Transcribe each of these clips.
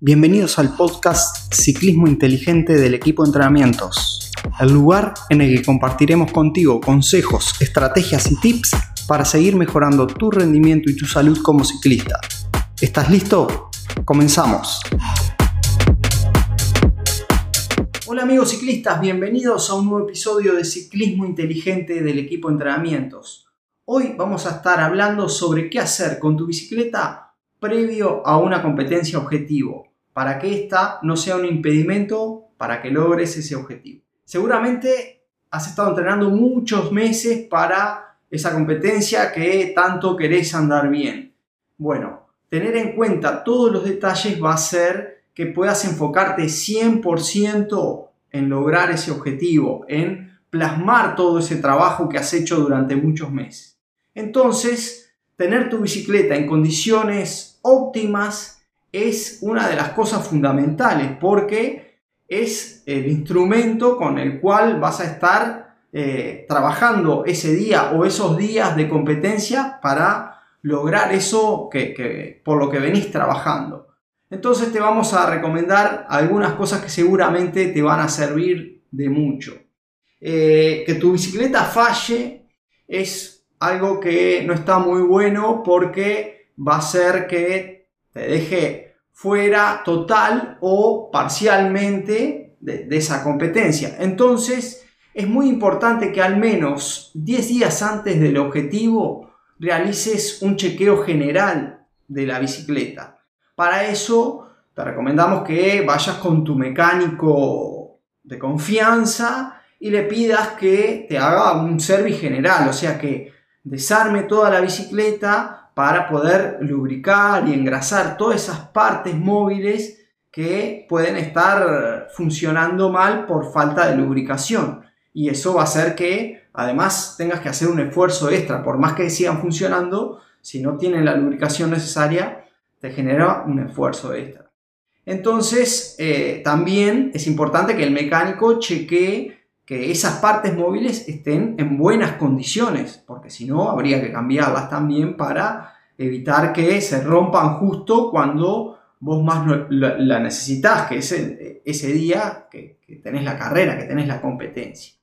Bienvenidos al podcast Ciclismo Inteligente del equipo de entrenamientos, el lugar en el que compartiremos contigo consejos, estrategias y tips para seguir mejorando tu rendimiento y tu salud como ciclista. ¿Estás listo? Comenzamos. Hola amigos ciclistas, bienvenidos a un nuevo episodio de Ciclismo Inteligente del equipo de entrenamientos. Hoy vamos a estar hablando sobre qué hacer con tu bicicleta previo a una competencia objetivo, para que ésta no sea un impedimento para que logres ese objetivo. Seguramente has estado entrenando muchos meses para esa competencia que tanto querés andar bien. Bueno, tener en cuenta todos los detalles va a hacer que puedas enfocarte 100% en lograr ese objetivo, en plasmar todo ese trabajo que has hecho durante muchos meses. Entonces, tener tu bicicleta en condiciones óptimas es una de las cosas fundamentales porque es el instrumento con el cual vas a estar eh, trabajando ese día o esos días de competencia para lograr eso que, por lo que venís trabajando. Entonces te vamos a recomendar algunas cosas que seguramente te van a servir de mucho. Eh, que tu bicicleta falle es algo que no está muy bueno porque va a ser que te deje fuera total o parcialmente de, esa competencia. Entonces es muy importante que al menos 10 días antes del objetivo realices un chequeo general de la bicicleta para eso te recomendamos que vayas con tu mecánico de confianza y le pidas que te haga un service general, o sea que desarme toda la bicicleta para poder lubricar y engrasar todas esas partes móviles que pueden estar funcionando mal por falta de lubricación. Y eso va a hacer que además tengas que hacer un esfuerzo extra, por más que sigan funcionando, si no tienen la lubricación necesaria, te genera un esfuerzo extra. Entonces, eh, también es importante que el mecánico chequee que esas partes móviles estén en buenas condiciones, porque si no, habría que cambiarlas también para evitar que se rompan justo cuando vos más la necesitas, que es ese día que, tenés la carrera, que tenés la competencia.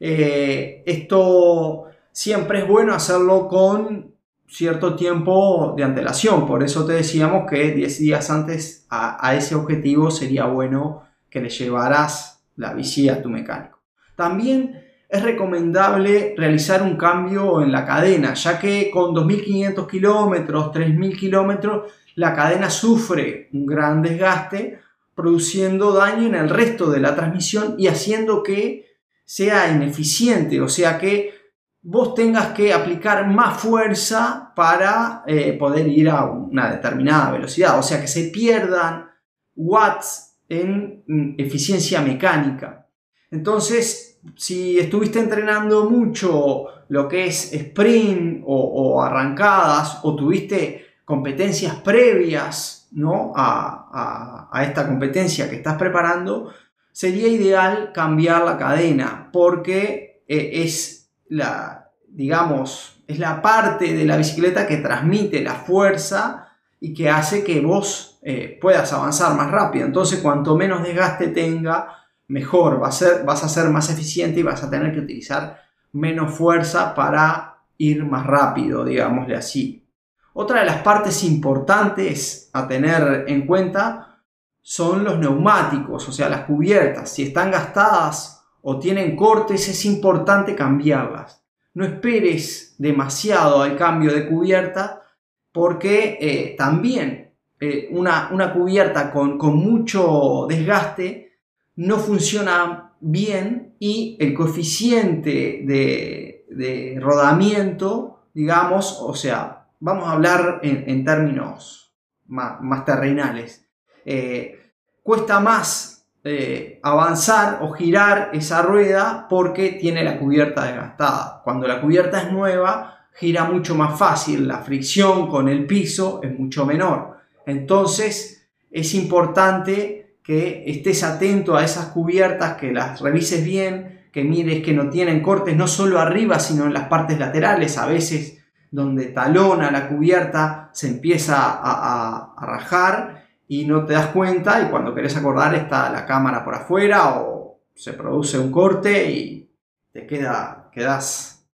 Eh, esto siempre es bueno hacerlo con cierto tiempo de antelación. Por eso te decíamos que 10 días antes a, ese objetivo sería bueno que le llevaras la bici a tu mecánico. También es recomendable realizar un cambio en la cadena, ya que con 2.500 kilómetros, 3.000 kilómetros, la cadena sufre un gran desgaste, produciendo daño en el resto de la transmisión y haciendo que sea ineficiente, o sea que vos tengas que aplicar más fuerza para eh, poder ir a una determinada velocidad. O sea, que se pierdan watts en mm, eficiencia mecánica. Entonces, si estuviste entrenando mucho lo que es sprint o, arrancadas o tuviste competencias previas a esta competencia que estás preparando, sería ideal cambiar la cadena porque eh, es la, digamos, es la parte de la bicicleta que transmite la fuerza y que hace que vos eh, puedas avanzar más rápido. Entonces, cuanto menos desgaste tenga, mejor. Va a ser, vas a ser más eficiente y vas a tener que utilizar menos fuerza para ir más rápido, digámosle así. Otra de las partes importantes a tener en cuenta son los neumáticos, o sea, las cubiertas. Si están gastadas o tienen cortes, es importante cambiarlas. No esperes demasiado al cambio de cubierta porque eh, también eh, una, cubierta con, mucho desgaste no funciona bien y el coeficiente de, rodamiento, digamos, o sea, vamos a hablar en, términos más, terrenales. Eh, cuesta más eh, avanzar o girar esa rueda porque tiene la cubierta desgastada. Cuando la cubierta es nueva, gira mucho más fácil, la fricción con el piso es mucho menor. Entonces es importante que estés atento a esas cubiertas, que las revises bien, que mires que no tienen cortes no solo arriba, sino en las partes laterales. A veces donde talona la cubierta se empieza a rajar y no te das cuenta y cuando querés acordar está la cámara por afuera o se produce un corte y te queda, quedas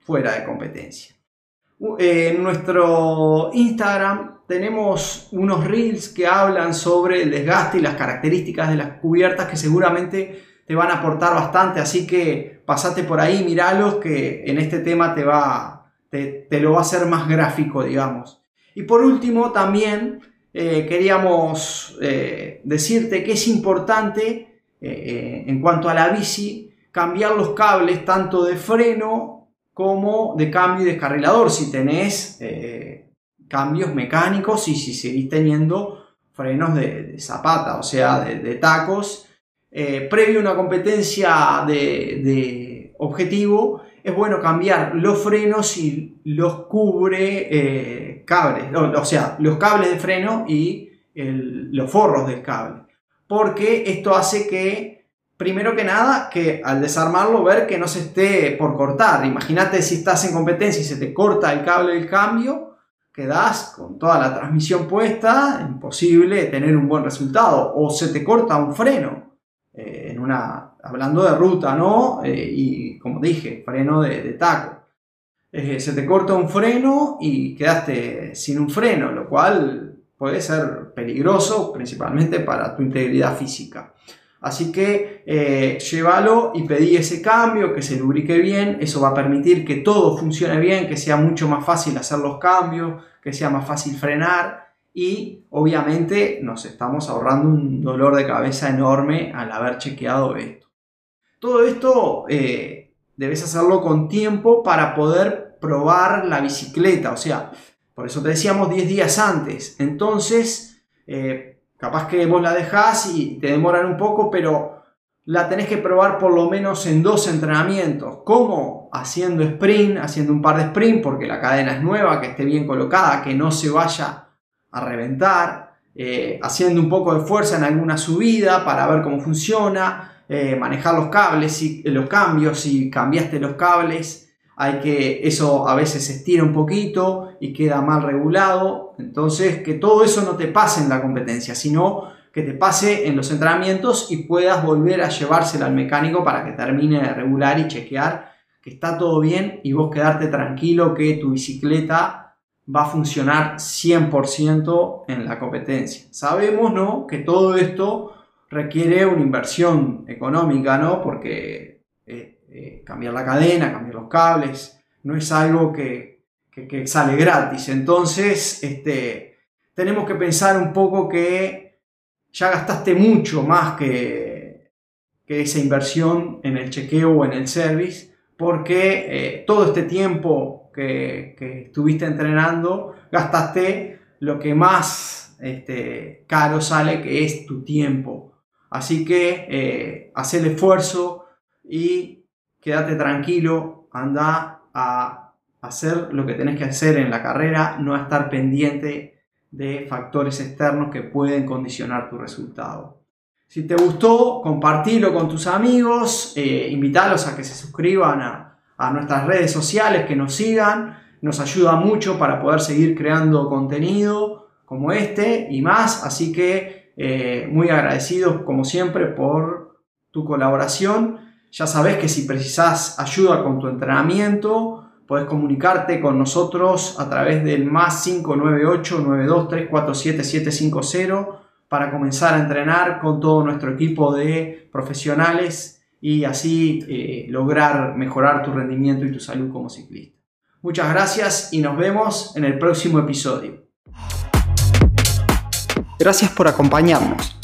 fuera de competencia. En nuestro Instagram tenemos unos reels que hablan sobre el desgaste y las características de las cubiertas que seguramente te van a aportar bastante, así que pasate por ahí, miralos que en este tema te va, te, lo va a hacer más gráfico, digamos. Y por último, también eh, queríamos eh, decirte que es importante eh, en cuanto a la bici cambiar los cables tanto de freno como de cambio y descarrilador si tenés cambios mecánicos y si seguís teniendo frenos de, zapata, o sea, de tacos eh, previo a una competencia de, objetivo, es bueno cambiar los frenos y los cubre eh, cables, o, sea, los cables de freno y los forros del cable. Porque esto hace que, primero que nada, que al desarmarlo ver que no se esté por cortar. Imagínate si estás en competencia y se te corta el cable del cambio, quedas con toda la transmisión puesta, imposible tener un buen resultado. O se te corta un freno eh, en una, hablando de ruta, ¿no? Eh, y como dije, freno de, taco. Eh, se te corta un freno y quedaste sin un freno, lo cual puede ser peligroso, principalmente para tu integridad física. Así que llévalo y pedí ese cambio, que se lubrique bien, eso va a permitir que todo funcione bien, que sea mucho más fácil hacer los cambios, que sea más fácil frenar y obviamente nos estamos ahorrando un dolor de cabeza enorme al haber chequeado esto. Todo esto eh, debes hacerlo con tiempo para poder probar la bicicleta, o sea, por eso te decíamos 10 días antes. Entonces, eh, capaz que vos la dejás y te demoran un poco, pero la tenés que probar por lo menos en dos entrenamientos. ¿Cómo? Haciendo sprint, haciendo un par de sprint, porque la cadena es nueva, que esté bien colocada, que no se vaya a reventar, eh, haciendo un poco de fuerza en alguna subida para ver cómo funciona, eh, manejar los cables, y, los cambios, si cambiaste los cables, hay que, eso a veces se estira un poquito y queda mal regulado, entonces que todo eso no te pase en la competencia, sino que te pase en los entrenamientos y puedas volver a llevársela al mecánico para que termine de regular y chequear que está todo bien y vos quedarte tranquilo que tu bicicleta va a funcionar 100% en la competencia. Sabemos ¿no? que todo esto requiere una inversión económica, ¿no? porque eh, cambiar la cadena, cambiar los cables, no es algo que, sale gratis. Entonces, este, tenemos que pensar un poco que ya gastaste mucho más que, que esa inversión en el chequeo o en el service, porque eh, todo este tiempo que, estuviste entrenando, gastaste lo que más este, caro sale, que es tu tiempo. Así que eh, haz el esfuerzo y quédate tranquilo, anda a hacer lo que tenés que hacer en la carrera, no a estar pendiente de factores externos que pueden condicionar tu resultado. Si te gustó, compartilo con tus amigos, eh, a que se suscriban a, a nuestras redes sociales, que nos sigan, nos ayuda mucho para poder seguir creando contenido como este y más, así que eh, muy agradecidos como siempre por tu colaboración. Ya sabes que si precisas ayuda con tu entrenamiento, puedes comunicarte con nosotros a través del más 598 92347 750 para comenzar a entrenar con todo nuestro equipo de profesionales y así eh, lograr mejorar tu rendimiento y tu salud como ciclista. Muchas gracias y nos vemos en el próximo episodio. Gracias por acompañarnos.